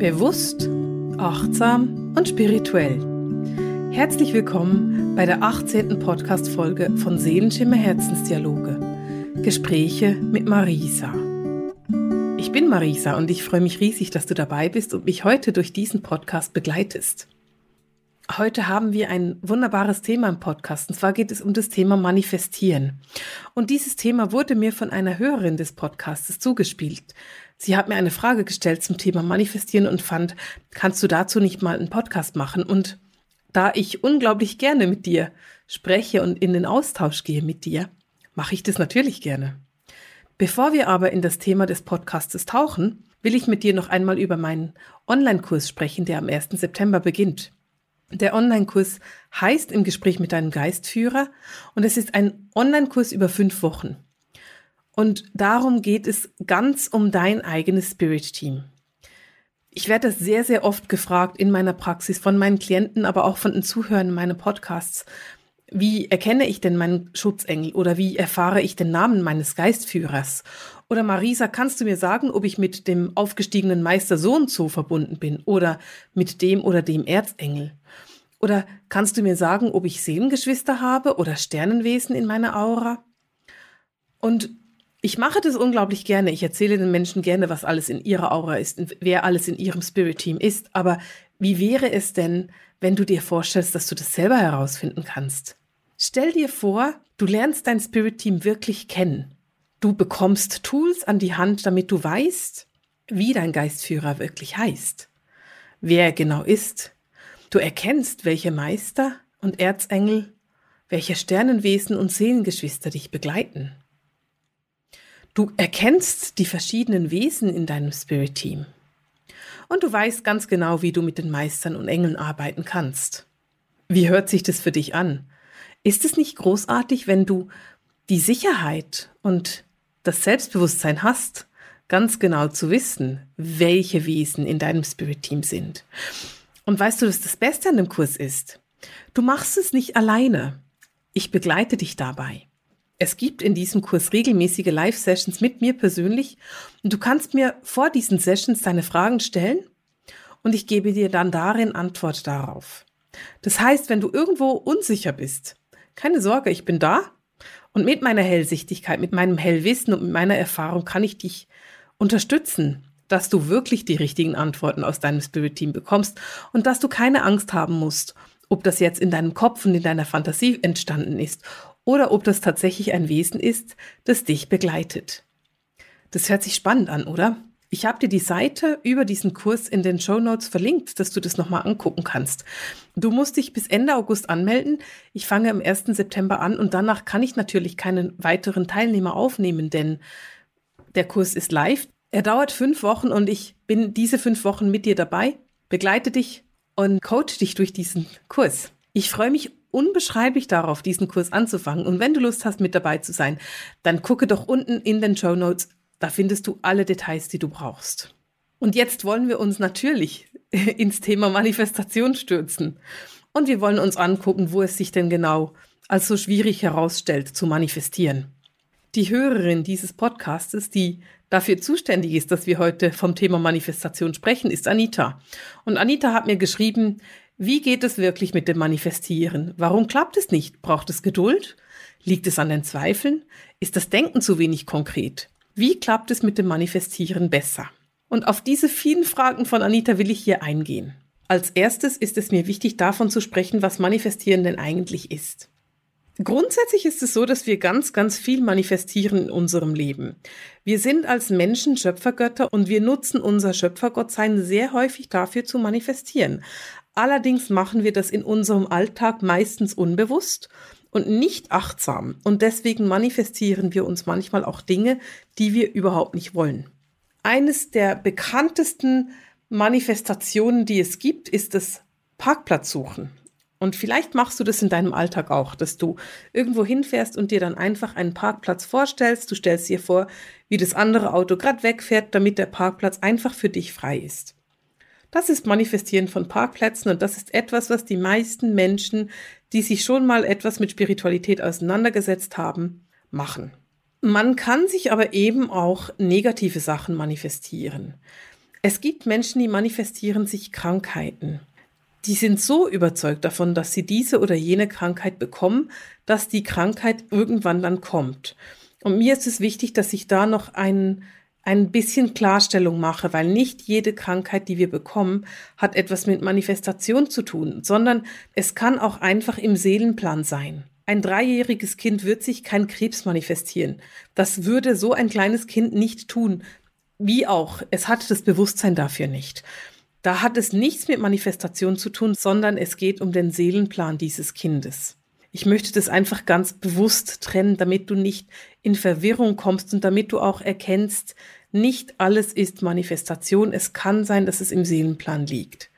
Bewusst, achtsam und spirituell. Herzlich willkommen bei der 18. Podcast-Folge von Seelenschimmer Herzensdialoge. Gespräche mit Marisa. Ich bin Marisa und ich freue mich riesig, dass du dabei bist und mich heute durch diesen Podcast begleitest. Heute haben wir ein wunderbares Thema im Podcast und zwar geht es um das Thema Manifestieren. Und dieses Thema wurde mir von einer Hörerin des Podcasts zugespielt. Sie hat mir eine Frage gestellt zum Thema Manifestieren und fand, kannst du dazu nicht mal einen Podcast machen? Und da ich unglaublich gerne mit dir spreche und in den Austausch gehe mit dir, mache ich das natürlich gerne. Bevor wir aber in das Thema des Podcastes tauchen, will ich mit dir noch einmal über meinen Online-Kurs sprechen, der am 1. September beginnt. Der Online-Kurs heißt im Gespräch mit deinem Geistführer und es ist ein Online-Kurs über fünf Wochen. Und darum geht es ganz um dein eigenes Spirit-Team. Ich werde das sehr, sehr oft gefragt in meiner Praxis von meinen Klienten, aber auch von den Zuhörern in meinen Podcasts. Wie erkenne ich denn meinen Schutzengel oder wie erfahre ich den Namen meines Geistführers? Oder Marisa, kannst du mir sagen, ob ich mit dem aufgestiegenen Meister so und so verbunden bin oder mit dem oder dem Erzengel? Oder kannst du mir sagen, ob ich Seelengeschwister habe oder Sternenwesen in meiner Aura? Und ich mache das unglaublich gerne. Ich erzähle den Menschen gerne, was alles in ihrer Aura ist und wer alles in ihrem Spirit-Team ist. Aber wie wäre es denn, wenn du dir vorstellst, dass du das selber herausfinden kannst? Stell dir vor, du lernst dein Spirit-Team wirklich kennen. Du bekommst Tools an die Hand, damit du weißt, wie dein Geistführer wirklich heißt, wer er genau ist. Du erkennst, welche Meister und Erzengel, welche Sternenwesen und Seelengeschwister dich begleiten. Du erkennst die verschiedenen Wesen in deinem Spirit-Team. Und du weißt ganz genau, wie du mit den Meistern und Engeln arbeiten kannst. Wie hört sich das für dich an? Ist es nicht großartig, wenn du die Sicherheit und das Selbstbewusstsein hast, ganz genau zu wissen, welche Wesen in deinem Spirit-Team sind? Und weißt du, dass das Beste an dem Kurs ist? Du machst es nicht alleine. Ich begleite dich dabei. Es gibt in diesem Kurs regelmäßige Live-Sessions mit mir persönlich und du kannst mir vor diesen Sessions deine Fragen stellen und ich gebe dir dann darin Antwort darauf. Das heißt, wenn du irgendwo unsicher bist, keine Sorge, ich bin da und mit meiner Hellsichtigkeit, mit meinem Hellwissen und mit meiner Erfahrung kann ich dich unterstützen, dass du wirklich die richtigen Antworten aus deinem Spirit Team bekommst und dass du keine Angst haben musst, ob das jetzt in deinem Kopf und in deiner Fantasie entstanden ist oder ob das tatsächlich ein Wesen ist, das dich begleitet. Das hört sich spannend an, oder? Ich habe dir die Seite über diesen Kurs in den Show Notes verlinkt, dass du das nochmal angucken kannst. Du musst dich bis Ende August anmelden. Ich fange am 1. September an und danach kann ich natürlich keinen weiteren Teilnehmer aufnehmen, denn der Kurs ist live. Er dauert fünf Wochen und ich bin diese fünf Wochen mit dir dabei, begleite dich und coach dich durch diesen Kurs. Ich freue mich unbeschreiblich darauf, diesen Kurs anzufangen. Und wenn du Lust hast, mit dabei zu sein, dann gucke doch unten in den Show Notes. Da findest du alle Details, die du brauchst. Und jetzt wollen wir uns natürlich ins Thema Manifestation stürzen. Und wir wollen uns angucken, wo es sich denn genau als so schwierig herausstellt zu manifestieren. Die Hörerin dieses Podcastes, die dafür zuständig ist, dass wir heute vom Thema Manifestation sprechen, ist Anita. Und Anita hat mir geschrieben, wie geht es wirklich mit dem Manifestieren? Warum klappt es nicht? Braucht es Geduld? Liegt es an den Zweifeln? Ist das Denken zu wenig konkret? Wie klappt es mit dem Manifestieren besser? Und auf diese vielen Fragen von Anita will ich hier eingehen. Als erstes ist es mir wichtig, davon zu sprechen, was Manifestieren denn eigentlich ist. Grundsätzlich ist es so, dass wir ganz, ganz viel manifestieren in unserem Leben. Wir sind als Menschen Schöpfergötter und wir nutzen unser Schöpfergottsein sehr häufig dafür zu manifestieren. Allerdings machen wir das in unserem Alltag meistens unbewusst und nicht achtsam. Und deswegen manifestieren wir uns manchmal auch Dinge, die wir überhaupt nicht wollen. Eines der bekanntesten Manifestationen, die es gibt, ist das Parkplatzsuchen. Und vielleicht machst du das in deinem Alltag auch, dass du irgendwo hinfährst und dir dann einfach einen Parkplatz vorstellst. Du stellst dir vor, wie das andere Auto gerade wegfährt, damit der Parkplatz einfach für dich frei ist. Das ist Manifestieren von Parkplätzen und das ist etwas, was die meisten Menschen, die sich schon mal etwas mit Spiritualität auseinandergesetzt haben, machen. Man kann sich aber eben auch negative Sachen manifestieren. Es gibt Menschen, die manifestieren sich Krankheiten. Die sind so überzeugt davon, dass sie diese oder jene Krankheit bekommen, dass die Krankheit irgendwann dann kommt. Und mir ist es wichtig, dass ich da noch ein, ein bisschen Klarstellung mache, weil nicht jede Krankheit, die wir bekommen, hat etwas mit Manifestation zu tun, sondern es kann auch einfach im Seelenplan sein. Ein dreijähriges Kind wird sich kein Krebs manifestieren. Das würde so ein kleines Kind nicht tun. Wie auch, es hat das Bewusstsein dafür nicht. Da hat es nichts mit Manifestation zu tun, sondern es geht um den Seelenplan dieses Kindes. Ich möchte das einfach ganz bewusst trennen, damit du nicht in Verwirrung kommst und damit du auch erkennst, nicht alles ist Manifestation. Es kann sein, dass es im Seelenplan liegt.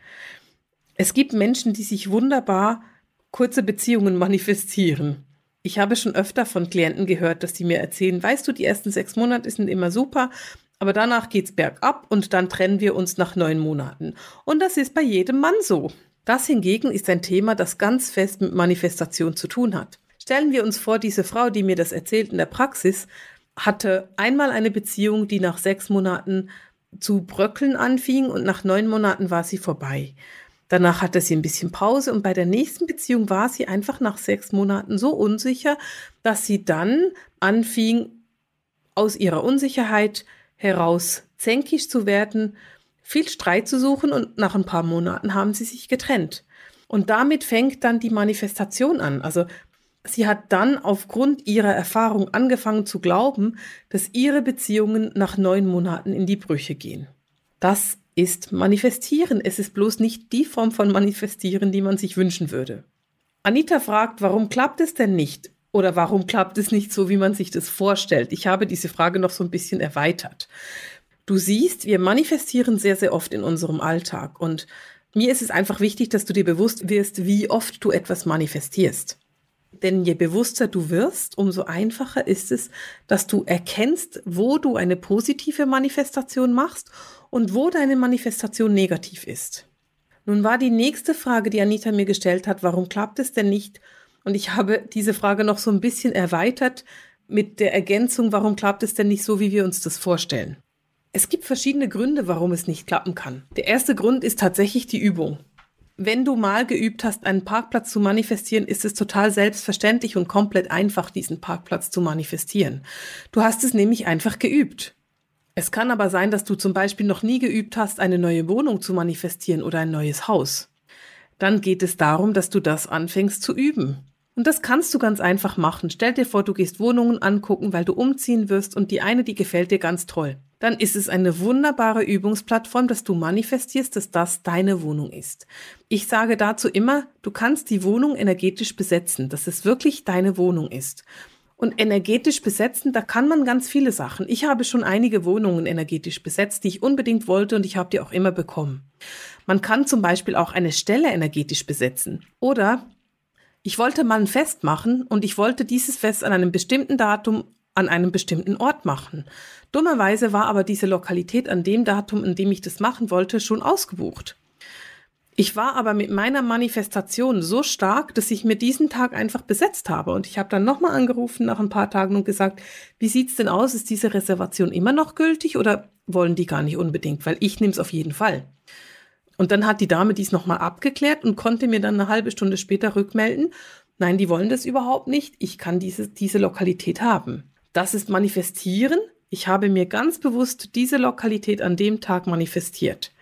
Es gibt Menschen, die sich wunderbar kurze Beziehungen manifestieren. Ich habe schon öfter von Klienten gehört, dass die mir erzählen, weißt du, die ersten sechs Monate sind immer super, aber danach geht's bergab und dann trennen wir uns nach neun Monaten. Und das ist bei jedem Mann so. Das hingegen ist ein Thema, das ganz fest mit Manifestation zu tun hat. Stellen wir uns vor, diese Frau, die mir das erzählt in der Praxis, hatte einmal eine Beziehung, die nach sechs Monaten zu bröckeln anfing und nach neun Monaten war sie vorbei. Danach hatte sie ein bisschen Pause und bei der nächsten Beziehung war sie einfach nach sechs Monaten so unsicher, dass sie dann anfing, aus ihrer Unsicherheit heraus zänkisch zu werden, viel Streit zu suchen und nach ein paar Monaten haben sie sich getrennt. Und damit fängt dann die Manifestation an. Also sie hat dann aufgrund ihrer Erfahrung angefangen zu glauben, dass ihre Beziehungen nach neun Monaten in die Brüche gehen. Das ist manifestieren. Es ist bloß nicht die Form von manifestieren, die man sich wünschen würde. Anita fragt, warum klappt es denn nicht? Oder warum klappt es nicht so, wie man sich das vorstellt? Ich habe diese Frage noch so ein bisschen erweitert. Du siehst, wir manifestieren sehr, sehr oft in unserem Alltag. Und mir ist es einfach wichtig, dass du dir bewusst wirst, wie oft du etwas manifestierst. Denn je bewusster du wirst, umso einfacher ist es, dass du erkennst, wo du eine positive Manifestation machst und wo deine Manifestation negativ ist. Nun war die nächste Frage, die Anita mir gestellt hat, warum klappt es denn nicht? Und ich habe diese Frage noch so ein bisschen erweitert mit der Ergänzung, warum klappt es denn nicht so, wie wir uns das vorstellen? Es gibt verschiedene Gründe, warum es nicht klappen kann. Der erste Grund ist tatsächlich die Übung. Wenn du mal geübt hast, einen Parkplatz zu manifestieren, ist es total selbstverständlich und komplett einfach, diesen Parkplatz zu manifestieren. Du hast es nämlich einfach geübt. Es kann aber sein, dass du zum Beispiel noch nie geübt hast, eine neue Wohnung zu manifestieren oder ein neues Haus. Dann geht es darum, dass du das anfängst zu üben. Und das kannst du ganz einfach machen. Stell dir vor, du gehst Wohnungen angucken, weil du umziehen wirst und die eine, die gefällt dir ganz toll. Dann ist es eine wunderbare Übungsplattform, dass du manifestierst, dass das deine Wohnung ist. Ich sage dazu immer, du kannst die Wohnung energetisch besetzen, dass es wirklich deine Wohnung ist. Und energetisch besetzen, da kann man ganz viele Sachen. Ich habe schon einige Wohnungen energetisch besetzt, die ich unbedingt wollte und ich habe die auch immer bekommen. Man kann zum Beispiel auch eine Stelle energetisch besetzen. Oder ich wollte mal ein Fest machen und ich wollte dieses Fest an einem bestimmten Datum an einem bestimmten Ort machen. Dummerweise war aber diese Lokalität an dem Datum, an dem ich das machen wollte, schon ausgebucht. Ich war aber mit meiner Manifestation so stark, dass ich mir diesen Tag einfach besetzt habe. Und ich habe dann nochmal angerufen nach ein paar Tagen und gesagt, wie sieht's denn aus? Ist diese Reservation immer noch gültig oder wollen die gar nicht unbedingt? Weil ich nehme es auf jeden Fall. Und dann hat die Dame dies nochmal abgeklärt und konnte mir dann eine halbe Stunde später rückmelden, nein, die wollen das überhaupt nicht. Ich kann diese, diese Lokalität haben. Das ist manifestieren. Ich habe mir ganz bewusst diese Lokalität an dem Tag manifestiert.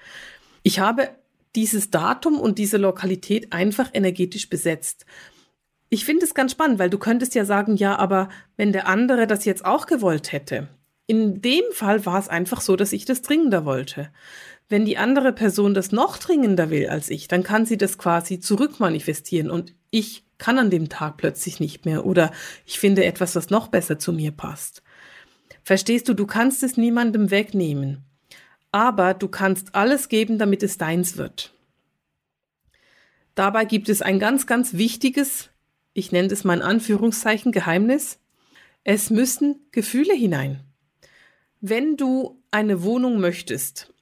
Ich habe dieses Datum und diese Lokalität einfach energetisch besetzt. Ich finde es ganz spannend, weil du könntest ja sagen, ja, aber wenn der andere das jetzt auch gewollt hätte. In dem Fall war es einfach so, dass ich das dringender wollte. Wenn die andere Person das noch dringender will als ich, dann kann sie das quasi zurückmanifestieren und ich kann an dem Tag plötzlich nicht mehr oder ich finde etwas, was noch besser zu mir passt. Verstehst du, du kannst es niemandem wegnehmen aber du kannst alles geben, damit es deins wird. Dabei gibt es ein ganz, ganz wichtiges, ich nenne es mal in Anführungszeichen Geheimnis. Es müssen Gefühle hinein. Wenn du eine Wohnung möchtest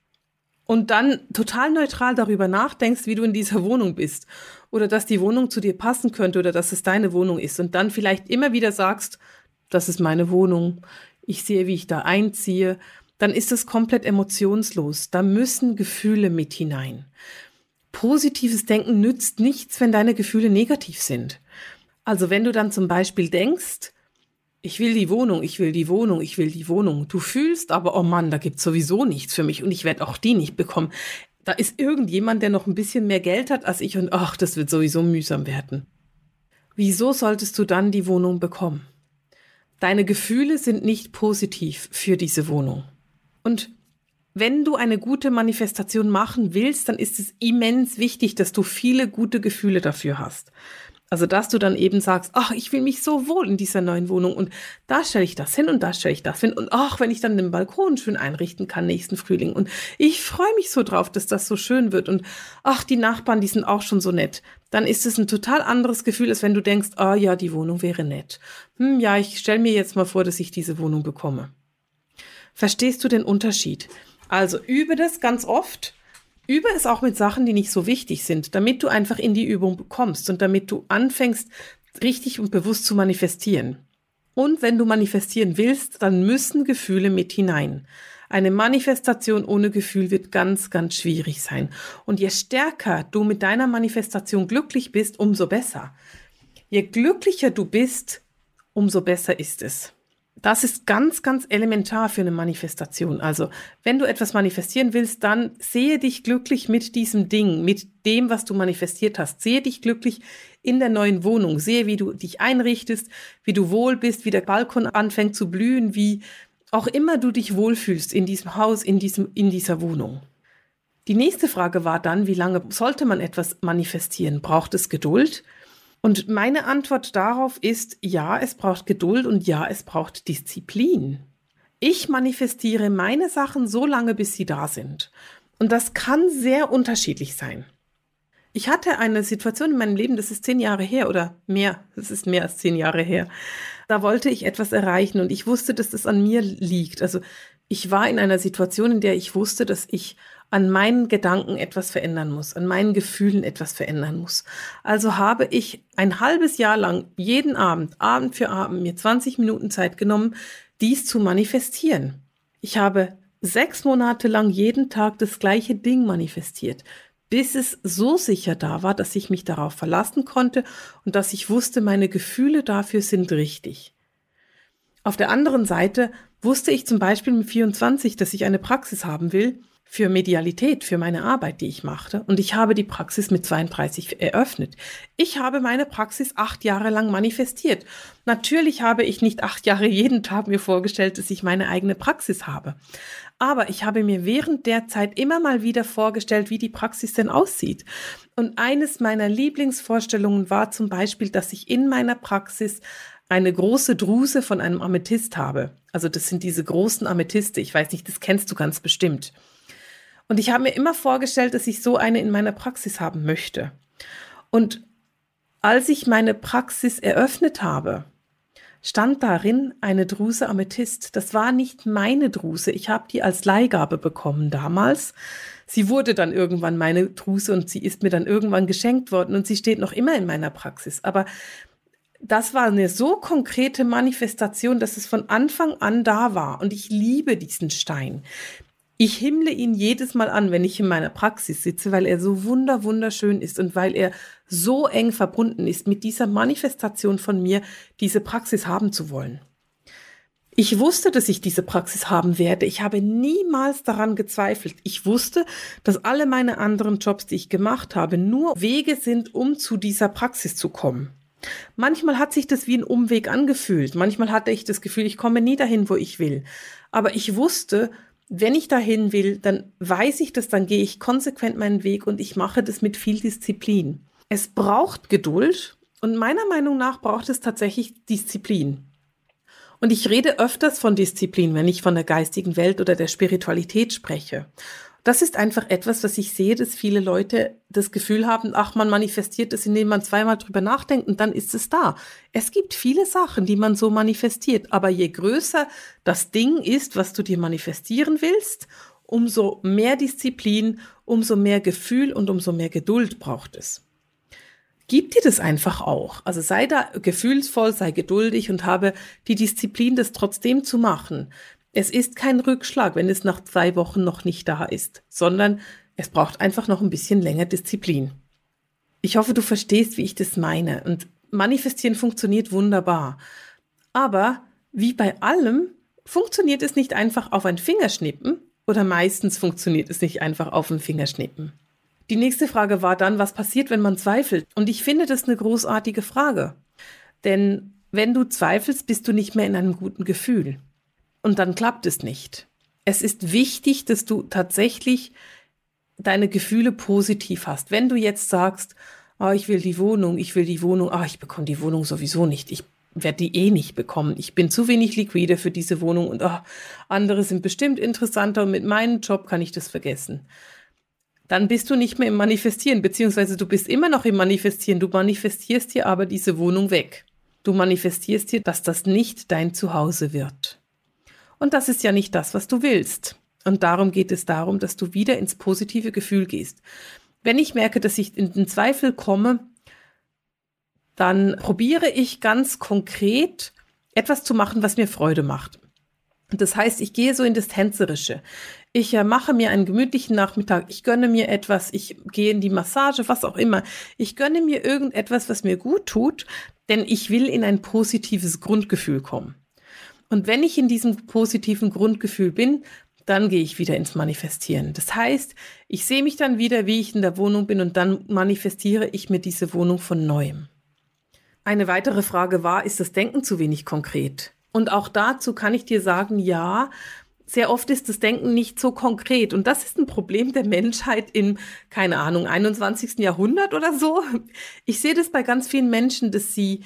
und dann total neutral darüber nachdenkst, wie du in dieser Wohnung bist oder dass die Wohnung zu dir passen könnte oder dass es deine Wohnung ist und dann vielleicht immer wieder sagst, das ist meine Wohnung, ich sehe, wie ich da einziehe, dann ist es komplett emotionslos. Da müssen Gefühle mit hinein. Positives Denken nützt nichts, wenn deine Gefühle negativ sind. Also wenn du dann zum Beispiel denkst, ich will die Wohnung, ich will die Wohnung, ich will die Wohnung. Du fühlst aber, oh Mann, da gibt's sowieso nichts für mich und ich werde auch die nicht bekommen. Da ist irgendjemand, der noch ein bisschen mehr Geld hat als ich und ach, das wird sowieso mühsam werden. Wieso solltest du dann die Wohnung bekommen? Deine Gefühle sind nicht positiv für diese Wohnung. Und wenn du eine gute Manifestation machen willst, dann ist es immens wichtig, dass du viele gute Gefühle dafür hast. Also, dass du dann eben sagst, ach, ich will mich so wohl in dieser neuen Wohnung und da stelle ich das hin und da stelle ich das hin und ach, wenn ich dann den Balkon schön einrichten kann nächsten Frühling und ich freue mich so drauf, dass das so schön wird und ach, die Nachbarn, die sind auch schon so nett. Dann ist es ein total anderes Gefühl, als wenn du denkst, ah ja, die Wohnung wäre nett. Hm, ja, ich stelle mir jetzt mal vor, dass ich diese Wohnung bekomme. Verstehst du den Unterschied? Also übe das ganz oft Übe es auch mit Sachen, die nicht so wichtig sind, damit du einfach in die Übung kommst und damit du anfängst, richtig und bewusst zu manifestieren. Und wenn du manifestieren willst, dann müssen Gefühle mit hinein. Eine Manifestation ohne Gefühl wird ganz, ganz schwierig sein. Und je stärker du mit deiner Manifestation glücklich bist, umso besser. Je glücklicher du bist, umso besser ist es das ist ganz, ganz elementar für eine Manifestation. Also, wenn du etwas manifestieren willst, dann sehe dich glücklich mit diesem Ding, mit dem, was du manifestiert hast. Sehe dich glücklich in der neuen Wohnung. Sehe, wie du dich einrichtest, wie du wohl bist, wie der Balkon anfängt zu blühen, wie auch immer du dich wohlfühlst in diesem Haus, in diesem, in dieser Wohnung. Die nächste Frage war dann, wie lange sollte man etwas manifestieren? Braucht es Geduld? Und meine Antwort darauf ist, ja, es braucht Geduld und ja, es braucht Disziplin. Ich manifestiere meine Sachen so lange, bis sie da sind. Und das kann sehr unterschiedlich sein. Ich hatte eine Situation in meinem Leben, das ist zehn Jahre her oder mehr, das ist mehr als zehn Jahre her. Da wollte ich etwas erreichen und ich wusste, dass das an mir liegt. Also ich war in einer Situation, in der ich wusste, dass ich an meinen Gedanken etwas verändern muss, an meinen Gefühlen etwas verändern muss. Also habe ich ein halbes Jahr lang jeden Abend, Abend für Abend, mir 20 Minuten Zeit genommen, dies zu manifestieren. Ich habe sechs Monate lang jeden Tag das gleiche Ding manifestiert, bis es so sicher da war, dass ich mich darauf verlassen konnte und dass ich wusste, meine Gefühle dafür sind richtig. Auf der anderen Seite wusste ich zum Beispiel mit 24, dass ich eine Praxis haben will für Medialität, für meine Arbeit, die ich machte. Und ich habe die Praxis mit 32 eröffnet. Ich habe meine Praxis acht Jahre lang manifestiert. Natürlich habe ich nicht acht Jahre jeden Tag mir vorgestellt, dass ich meine eigene Praxis habe. Aber ich habe mir während der Zeit immer mal wieder vorgestellt, wie die Praxis denn aussieht. Und eines meiner Lieblingsvorstellungen war zum Beispiel, dass ich in meiner Praxis eine große Druse von einem Amethyst habe. Also das sind diese großen Amethyste. Ich weiß nicht, das kennst du ganz bestimmt. Und ich habe mir immer vorgestellt, dass ich so eine in meiner Praxis haben möchte. Und als ich meine Praxis eröffnet habe, stand darin eine Druse Amethyst. Das war nicht meine Druse. Ich habe die als Leihgabe bekommen damals. Sie wurde dann irgendwann meine Druse und sie ist mir dann irgendwann geschenkt worden und sie steht noch immer in meiner Praxis. Aber das war eine so konkrete Manifestation, dass es von Anfang an da war. Und ich liebe diesen Stein. Ich himmle ihn jedes Mal an, wenn ich in meiner Praxis sitze, weil er so wunder wunderschön ist und weil er so eng verbunden ist mit dieser Manifestation von mir, diese Praxis haben zu wollen. Ich wusste, dass ich diese Praxis haben werde. Ich habe niemals daran gezweifelt. Ich wusste, dass alle meine anderen Jobs, die ich gemacht habe, nur Wege sind, um zu dieser Praxis zu kommen. Manchmal hat sich das wie ein Umweg angefühlt. Manchmal hatte ich das Gefühl, ich komme nie dahin, wo ich will. Aber ich wusste, wenn ich dahin will, dann weiß ich das, dann gehe ich konsequent meinen Weg und ich mache das mit viel Disziplin. Es braucht Geduld und meiner Meinung nach braucht es tatsächlich Disziplin. Und ich rede öfters von Disziplin, wenn ich von der geistigen Welt oder der Spiritualität spreche. Das ist einfach etwas, was ich sehe, dass viele Leute das Gefühl haben, ach, man manifestiert es, indem man zweimal drüber nachdenkt und dann ist es da. Es gibt viele Sachen, die man so manifestiert, aber je größer das Ding ist, was du dir manifestieren willst, umso mehr Disziplin, umso mehr Gefühl und umso mehr Geduld braucht es. Gib dir das einfach auch. Also sei da gefühlsvoll, sei geduldig und habe die Disziplin, das trotzdem zu machen. Es ist kein Rückschlag, wenn es nach zwei Wochen noch nicht da ist, sondern es braucht einfach noch ein bisschen länger Disziplin. Ich hoffe, du verstehst, wie ich das meine. Und manifestieren funktioniert wunderbar. Aber wie bei allem funktioniert es nicht einfach auf ein Fingerschnippen oder meistens funktioniert es nicht einfach auf ein Fingerschnippen. Die nächste Frage war dann, was passiert, wenn man zweifelt? Und ich finde das eine großartige Frage. Denn wenn du zweifelst, bist du nicht mehr in einem guten Gefühl. Und dann klappt es nicht. Es ist wichtig, dass du tatsächlich deine Gefühle positiv hast. Wenn du jetzt sagst, oh, ich will die Wohnung, ich will die Wohnung, oh, ich bekomme die Wohnung sowieso nicht, ich werde die eh nicht bekommen. Ich bin zu wenig liquide für diese Wohnung und oh, andere sind bestimmt interessanter und mit meinem Job kann ich das vergessen. Dann bist du nicht mehr im Manifestieren, beziehungsweise du bist immer noch im Manifestieren. Du manifestierst dir aber diese Wohnung weg. Du manifestierst dir, dass das nicht dein Zuhause wird. Und das ist ja nicht das, was du willst. Und darum geht es darum, dass du wieder ins positive Gefühl gehst. Wenn ich merke, dass ich in den Zweifel komme, dann probiere ich ganz konkret etwas zu machen, was mir Freude macht. Das heißt, ich gehe so in das Tänzerische. Ich äh, mache mir einen gemütlichen Nachmittag. Ich gönne mir etwas. Ich gehe in die Massage, was auch immer. Ich gönne mir irgendetwas, was mir gut tut, denn ich will in ein positives Grundgefühl kommen. Und wenn ich in diesem positiven Grundgefühl bin, dann gehe ich wieder ins Manifestieren. Das heißt, ich sehe mich dann wieder, wie ich in der Wohnung bin und dann manifestiere ich mir diese Wohnung von neuem. Eine weitere Frage war, ist das Denken zu wenig konkret? Und auch dazu kann ich dir sagen, ja, sehr oft ist das Denken nicht so konkret. Und das ist ein Problem der Menschheit im, keine Ahnung, 21. Jahrhundert oder so. Ich sehe das bei ganz vielen Menschen, dass sie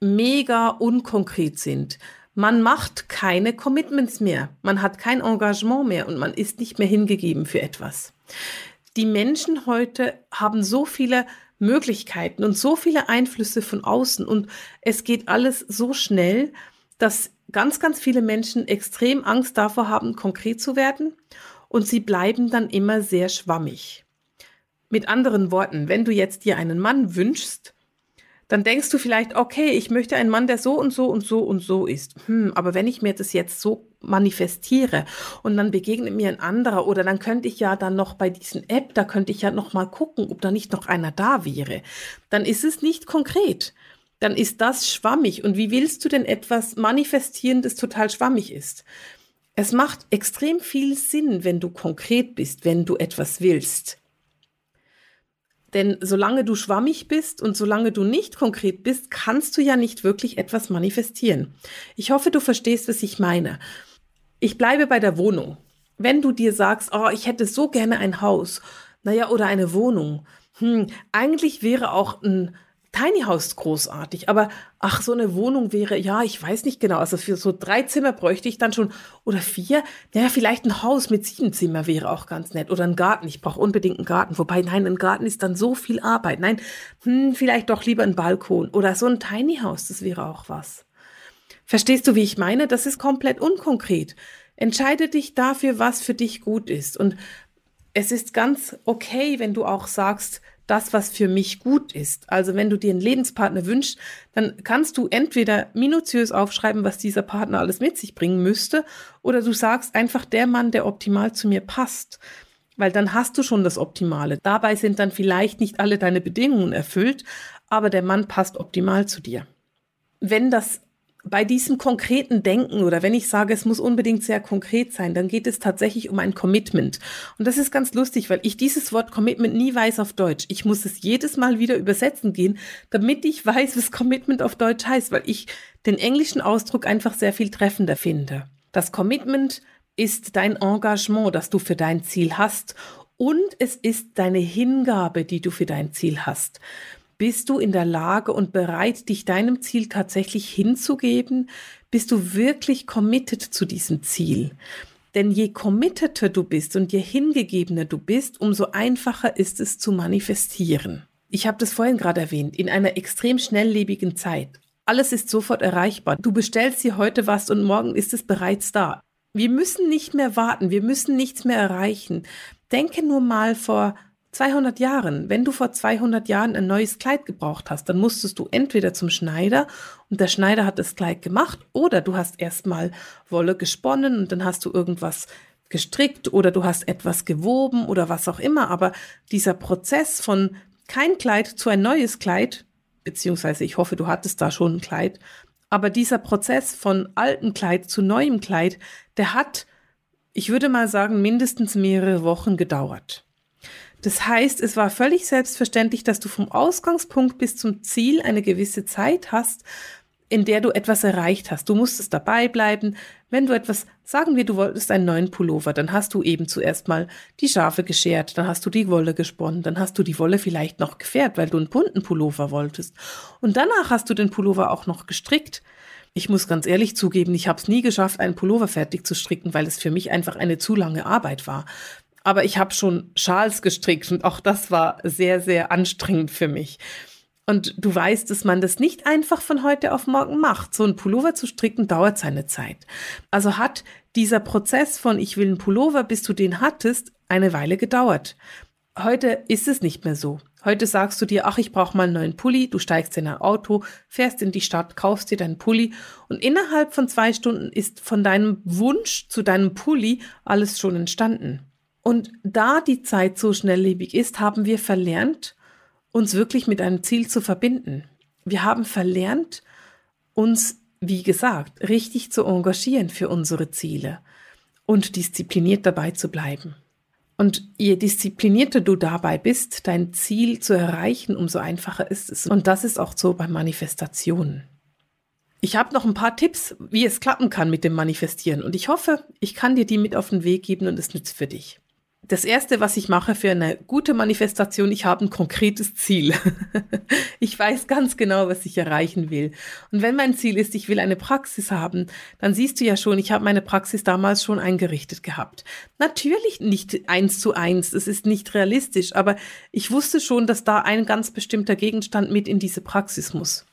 mega unkonkret sind. Man macht keine Commitments mehr. Man hat kein Engagement mehr und man ist nicht mehr hingegeben für etwas. Die Menschen heute haben so viele Möglichkeiten und so viele Einflüsse von außen und es geht alles so schnell, dass ganz, ganz viele Menschen extrem Angst davor haben, konkret zu werden und sie bleiben dann immer sehr schwammig. Mit anderen Worten, wenn du jetzt dir einen Mann wünschst, dann denkst du vielleicht, okay, ich möchte einen Mann, der so und so und so und so ist. Hm, aber wenn ich mir das jetzt so manifestiere und dann begegnet mir ein anderer oder dann könnte ich ja dann noch bei diesen App, da könnte ich ja noch mal gucken, ob da nicht noch einer da wäre. Dann ist es nicht konkret. Dann ist das schwammig. Und wie willst du denn etwas manifestieren, das total schwammig ist? Es macht extrem viel Sinn, wenn du konkret bist, wenn du etwas willst. Denn solange du schwammig bist und solange du nicht konkret bist, kannst du ja nicht wirklich etwas manifestieren. Ich hoffe, du verstehst, was ich meine. Ich bleibe bei der Wohnung. Wenn du dir sagst, oh, ich hätte so gerne ein Haus, naja, oder eine Wohnung. Hm, eigentlich wäre auch ein Tiny House großartig, aber ach, so eine Wohnung wäre, ja, ich weiß nicht genau, also für so drei Zimmer bräuchte ich dann schon, oder vier, naja, vielleicht ein Haus mit sieben Zimmer wäre auch ganz nett, oder ein Garten, ich brauche unbedingt einen Garten, wobei, nein, ein Garten ist dann so viel Arbeit, nein, hm, vielleicht doch lieber ein Balkon, oder so ein Tiny House, das wäre auch was. Verstehst du, wie ich meine? Das ist komplett unkonkret. Entscheide dich dafür, was für dich gut ist. Und es ist ganz okay, wenn du auch sagst, das, was für mich gut ist. Also wenn du dir einen Lebenspartner wünschst, dann kannst du entweder minutiös aufschreiben, was dieser Partner alles mit sich bringen müsste, oder du sagst einfach der Mann, der optimal zu mir passt. Weil dann hast du schon das Optimale. Dabei sind dann vielleicht nicht alle deine Bedingungen erfüllt, aber der Mann passt optimal zu dir. Wenn das bei diesem konkreten Denken oder wenn ich sage, es muss unbedingt sehr konkret sein, dann geht es tatsächlich um ein Commitment. Und das ist ganz lustig, weil ich dieses Wort Commitment nie weiß auf Deutsch. Ich muss es jedes Mal wieder übersetzen gehen, damit ich weiß, was Commitment auf Deutsch heißt, weil ich den englischen Ausdruck einfach sehr viel treffender finde. Das Commitment ist dein Engagement, das du für dein Ziel hast und es ist deine Hingabe, die du für dein Ziel hast. Bist du in der Lage und bereit, dich deinem Ziel tatsächlich hinzugeben? Bist du wirklich committed zu diesem Ziel? Denn je committeter du bist und je hingegebener du bist, umso einfacher ist es zu manifestieren. Ich habe das vorhin gerade erwähnt, in einer extrem schnelllebigen Zeit. Alles ist sofort erreichbar. Du bestellst dir heute was und morgen ist es bereits da. Wir müssen nicht mehr warten, wir müssen nichts mehr erreichen. Denke nur mal vor 200 Jahren, wenn du vor 200 Jahren ein neues Kleid gebraucht hast, dann musstest du entweder zum Schneider und der Schneider hat das Kleid gemacht oder du hast erstmal Wolle gesponnen und dann hast du irgendwas gestrickt oder du hast etwas gewoben oder was auch immer. Aber dieser Prozess von kein Kleid zu ein neues Kleid, beziehungsweise ich hoffe, du hattest da schon ein Kleid, aber dieser Prozess von altem Kleid zu neuem Kleid, der hat, ich würde mal sagen, mindestens mehrere Wochen gedauert. Das heißt, es war völlig selbstverständlich, dass du vom Ausgangspunkt bis zum Ziel eine gewisse Zeit hast, in der du etwas erreicht hast. Du musstest dabei bleiben. Wenn du etwas, sagen wir, du wolltest einen neuen Pullover, dann hast du eben zuerst mal die Schafe geschert, dann hast du die Wolle gesponnen, dann hast du die Wolle vielleicht noch gefärbt, weil du einen bunten Pullover wolltest. Und danach hast du den Pullover auch noch gestrickt. Ich muss ganz ehrlich zugeben, ich habe es nie geschafft, einen Pullover fertig zu stricken, weil es für mich einfach eine zu lange Arbeit war. Aber ich habe schon Schals gestrickt und auch das war sehr, sehr anstrengend für mich. Und du weißt, dass man das nicht einfach von heute auf morgen macht. So ein Pullover zu stricken dauert seine Zeit. Also hat dieser Prozess von ich will einen Pullover, bis du den hattest, eine Weile gedauert. Heute ist es nicht mehr so. Heute sagst du dir, ach, ich brauche mal einen neuen Pulli, du steigst in ein Auto, fährst in die Stadt, kaufst dir deinen Pulli und innerhalb von zwei Stunden ist von deinem Wunsch zu deinem Pulli alles schon entstanden. Und da die Zeit so schnelllebig ist, haben wir verlernt, uns wirklich mit einem Ziel zu verbinden. Wir haben verlernt, uns, wie gesagt, richtig zu engagieren für unsere Ziele und diszipliniert dabei zu bleiben. Und je disziplinierter du dabei bist, dein Ziel zu erreichen, umso einfacher ist es. Und das ist auch so bei Manifestationen. Ich habe noch ein paar Tipps, wie es klappen kann mit dem Manifestieren. Und ich hoffe, ich kann dir die mit auf den Weg geben und es nützt für dich das erste, was ich mache für eine gute Manifestation, ich habe ein konkretes Ziel. ich weiß ganz genau, was ich erreichen will. Und wenn mein Ziel ist, ich will eine Praxis haben, dann siehst du ja schon, ich habe meine Praxis damals schon eingerichtet gehabt. Natürlich nicht eins zu eins, es ist nicht realistisch, aber ich wusste schon, dass da ein ganz bestimmter Gegenstand mit in diese Praxis muss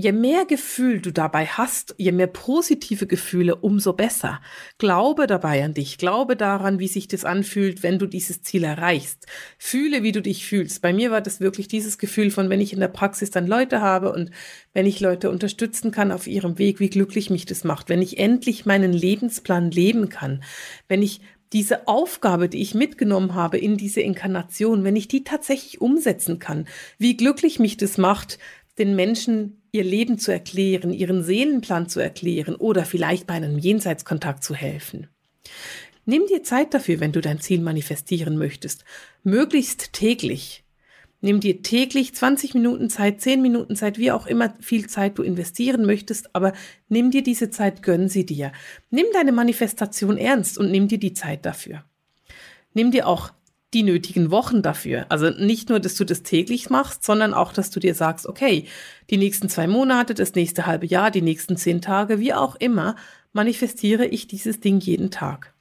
je mehr Gefühl du dabei hast, je mehr positive Gefühle, umso besser. Glaube dabei an dich, glaube daran, wie sich das anfühlt, wenn du dieses Ziel erreichst. Fühle, wie du dich fühlst. Bei mir war das wirklich dieses Gefühl von, wenn ich in der Praxis dann Leute habe und wenn ich Leute unterstützen kann auf ihrem Weg, wie glücklich mich das macht, wenn ich endlich meinen Lebensplan leben kann, wenn ich diese Aufgabe, die ich mitgenommen habe in diese Inkarnation, wenn ich die tatsächlich umsetzen kann, wie glücklich mich das macht, den Menschen ihr Leben zu erklären, ihren Seelenplan zu erklären oder vielleicht bei einem Jenseitskontakt zu helfen. Nimm dir Zeit dafür, wenn du dein Ziel manifestieren möchtest. Möglichst täglich. Nimm dir täglich 20 Minuten Zeit, 10 Minuten Zeit, wie auch immer viel Zeit du investieren möchtest, aber nimm dir diese Zeit, gönn sie dir. Nimm deine Manifestation ernst und nimm dir die Zeit dafür. Nimm dir auch die nötigen Wochen dafür. Also nicht nur, dass du das täglich machst, sondern auch, dass du dir sagst, okay, die nächsten zwei Monate, das nächste halbe Jahr, die nächsten zehn Tage, wie auch immer, manifestiere ich dieses Ding jeden Tag.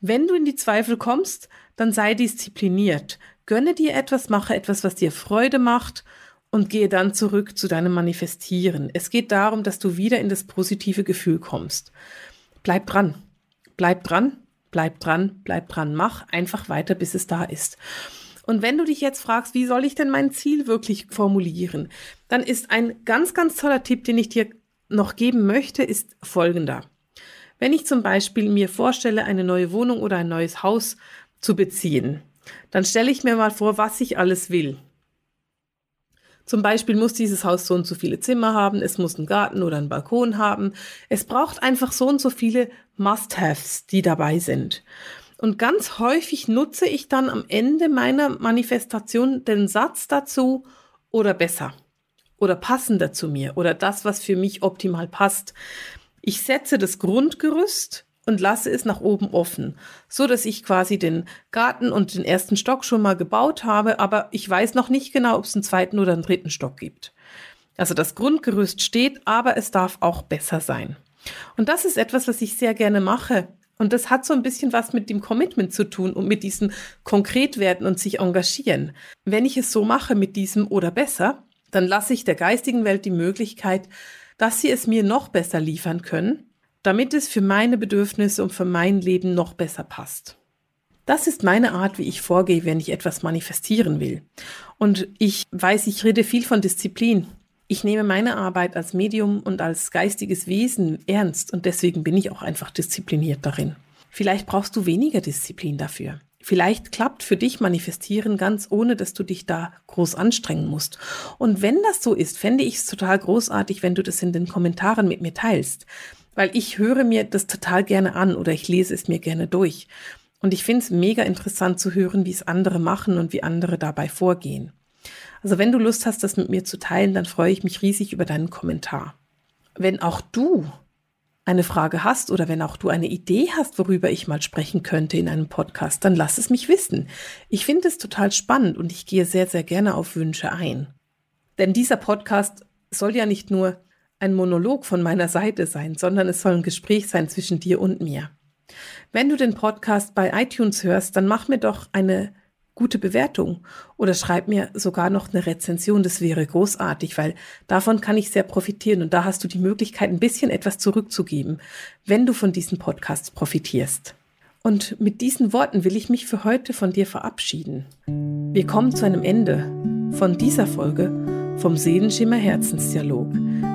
Wenn du in die Zweifel kommst, dann sei diszipliniert. Gönne dir etwas, mache etwas, was dir Freude macht und gehe dann zurück zu deinem Manifestieren. Es geht darum, dass du wieder in das positive Gefühl kommst. Bleib dran. Bleib dran, bleib dran, bleib dran, mach einfach weiter, bis es da ist. Und wenn du dich jetzt fragst, wie soll ich denn mein Ziel wirklich formulieren, dann ist ein ganz, ganz toller Tipp, den ich dir noch geben möchte, ist folgender. Wenn ich zum Beispiel mir vorstelle, eine neue Wohnung oder ein neues Haus zu beziehen, dann stelle ich mir mal vor, was ich alles will. Zum Beispiel muss dieses Haus so und so viele Zimmer haben, es muss einen Garten oder einen Balkon haben. Es braucht einfach so und so viele Must-Haves, die dabei sind. Und ganz häufig nutze ich dann am Ende meiner Manifestation den Satz dazu oder besser oder passender zu mir oder das, was für mich optimal passt. Ich setze das Grundgerüst und lasse es nach oben offen, so dass ich quasi den Garten und den ersten Stock schon mal gebaut habe, aber ich weiß noch nicht genau, ob es einen zweiten oder einen dritten Stock gibt. Also das Grundgerüst steht, aber es darf auch besser sein. Und das ist etwas, was ich sehr gerne mache. Und das hat so ein bisschen was mit dem Commitment zu tun und mit diesem Konkretwerden und sich engagieren. Wenn ich es so mache mit diesem oder besser, dann lasse ich der geistigen Welt die Möglichkeit, dass sie es mir noch besser liefern können damit es für meine Bedürfnisse und für mein Leben noch besser passt. Das ist meine Art, wie ich vorgehe, wenn ich etwas manifestieren will. Und ich weiß, ich rede viel von Disziplin. Ich nehme meine Arbeit als Medium und als geistiges Wesen ernst und deswegen bin ich auch einfach diszipliniert darin. Vielleicht brauchst du weniger Disziplin dafür. Vielleicht klappt für dich Manifestieren ganz ohne, dass du dich da groß anstrengen musst. Und wenn das so ist, fände ich es total großartig, wenn du das in den Kommentaren mit mir teilst. Weil ich höre mir das total gerne an oder ich lese es mir gerne durch. Und ich finde es mega interessant zu hören, wie es andere machen und wie andere dabei vorgehen. Also wenn du Lust hast, das mit mir zu teilen, dann freue ich mich riesig über deinen Kommentar. Wenn auch du eine Frage hast oder wenn auch du eine Idee hast, worüber ich mal sprechen könnte in einem Podcast, dann lass es mich wissen. Ich finde es total spannend und ich gehe sehr, sehr gerne auf Wünsche ein. Denn dieser Podcast soll ja nicht nur ein Monolog von meiner Seite sein, sondern es soll ein Gespräch sein zwischen dir und mir. Wenn du den Podcast bei iTunes hörst, dann mach mir doch eine gute Bewertung oder schreib mir sogar noch eine Rezension. Das wäre großartig, weil davon kann ich sehr profitieren und da hast du die Möglichkeit, ein bisschen etwas zurückzugeben, wenn du von diesen Podcasts profitierst. Und mit diesen Worten will ich mich für heute von dir verabschieden. Wir kommen zu einem Ende von dieser Folge vom Seelenschimmer Herzensdialog,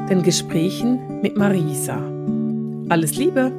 den Gesprächen mit Marisa. Alles Liebe!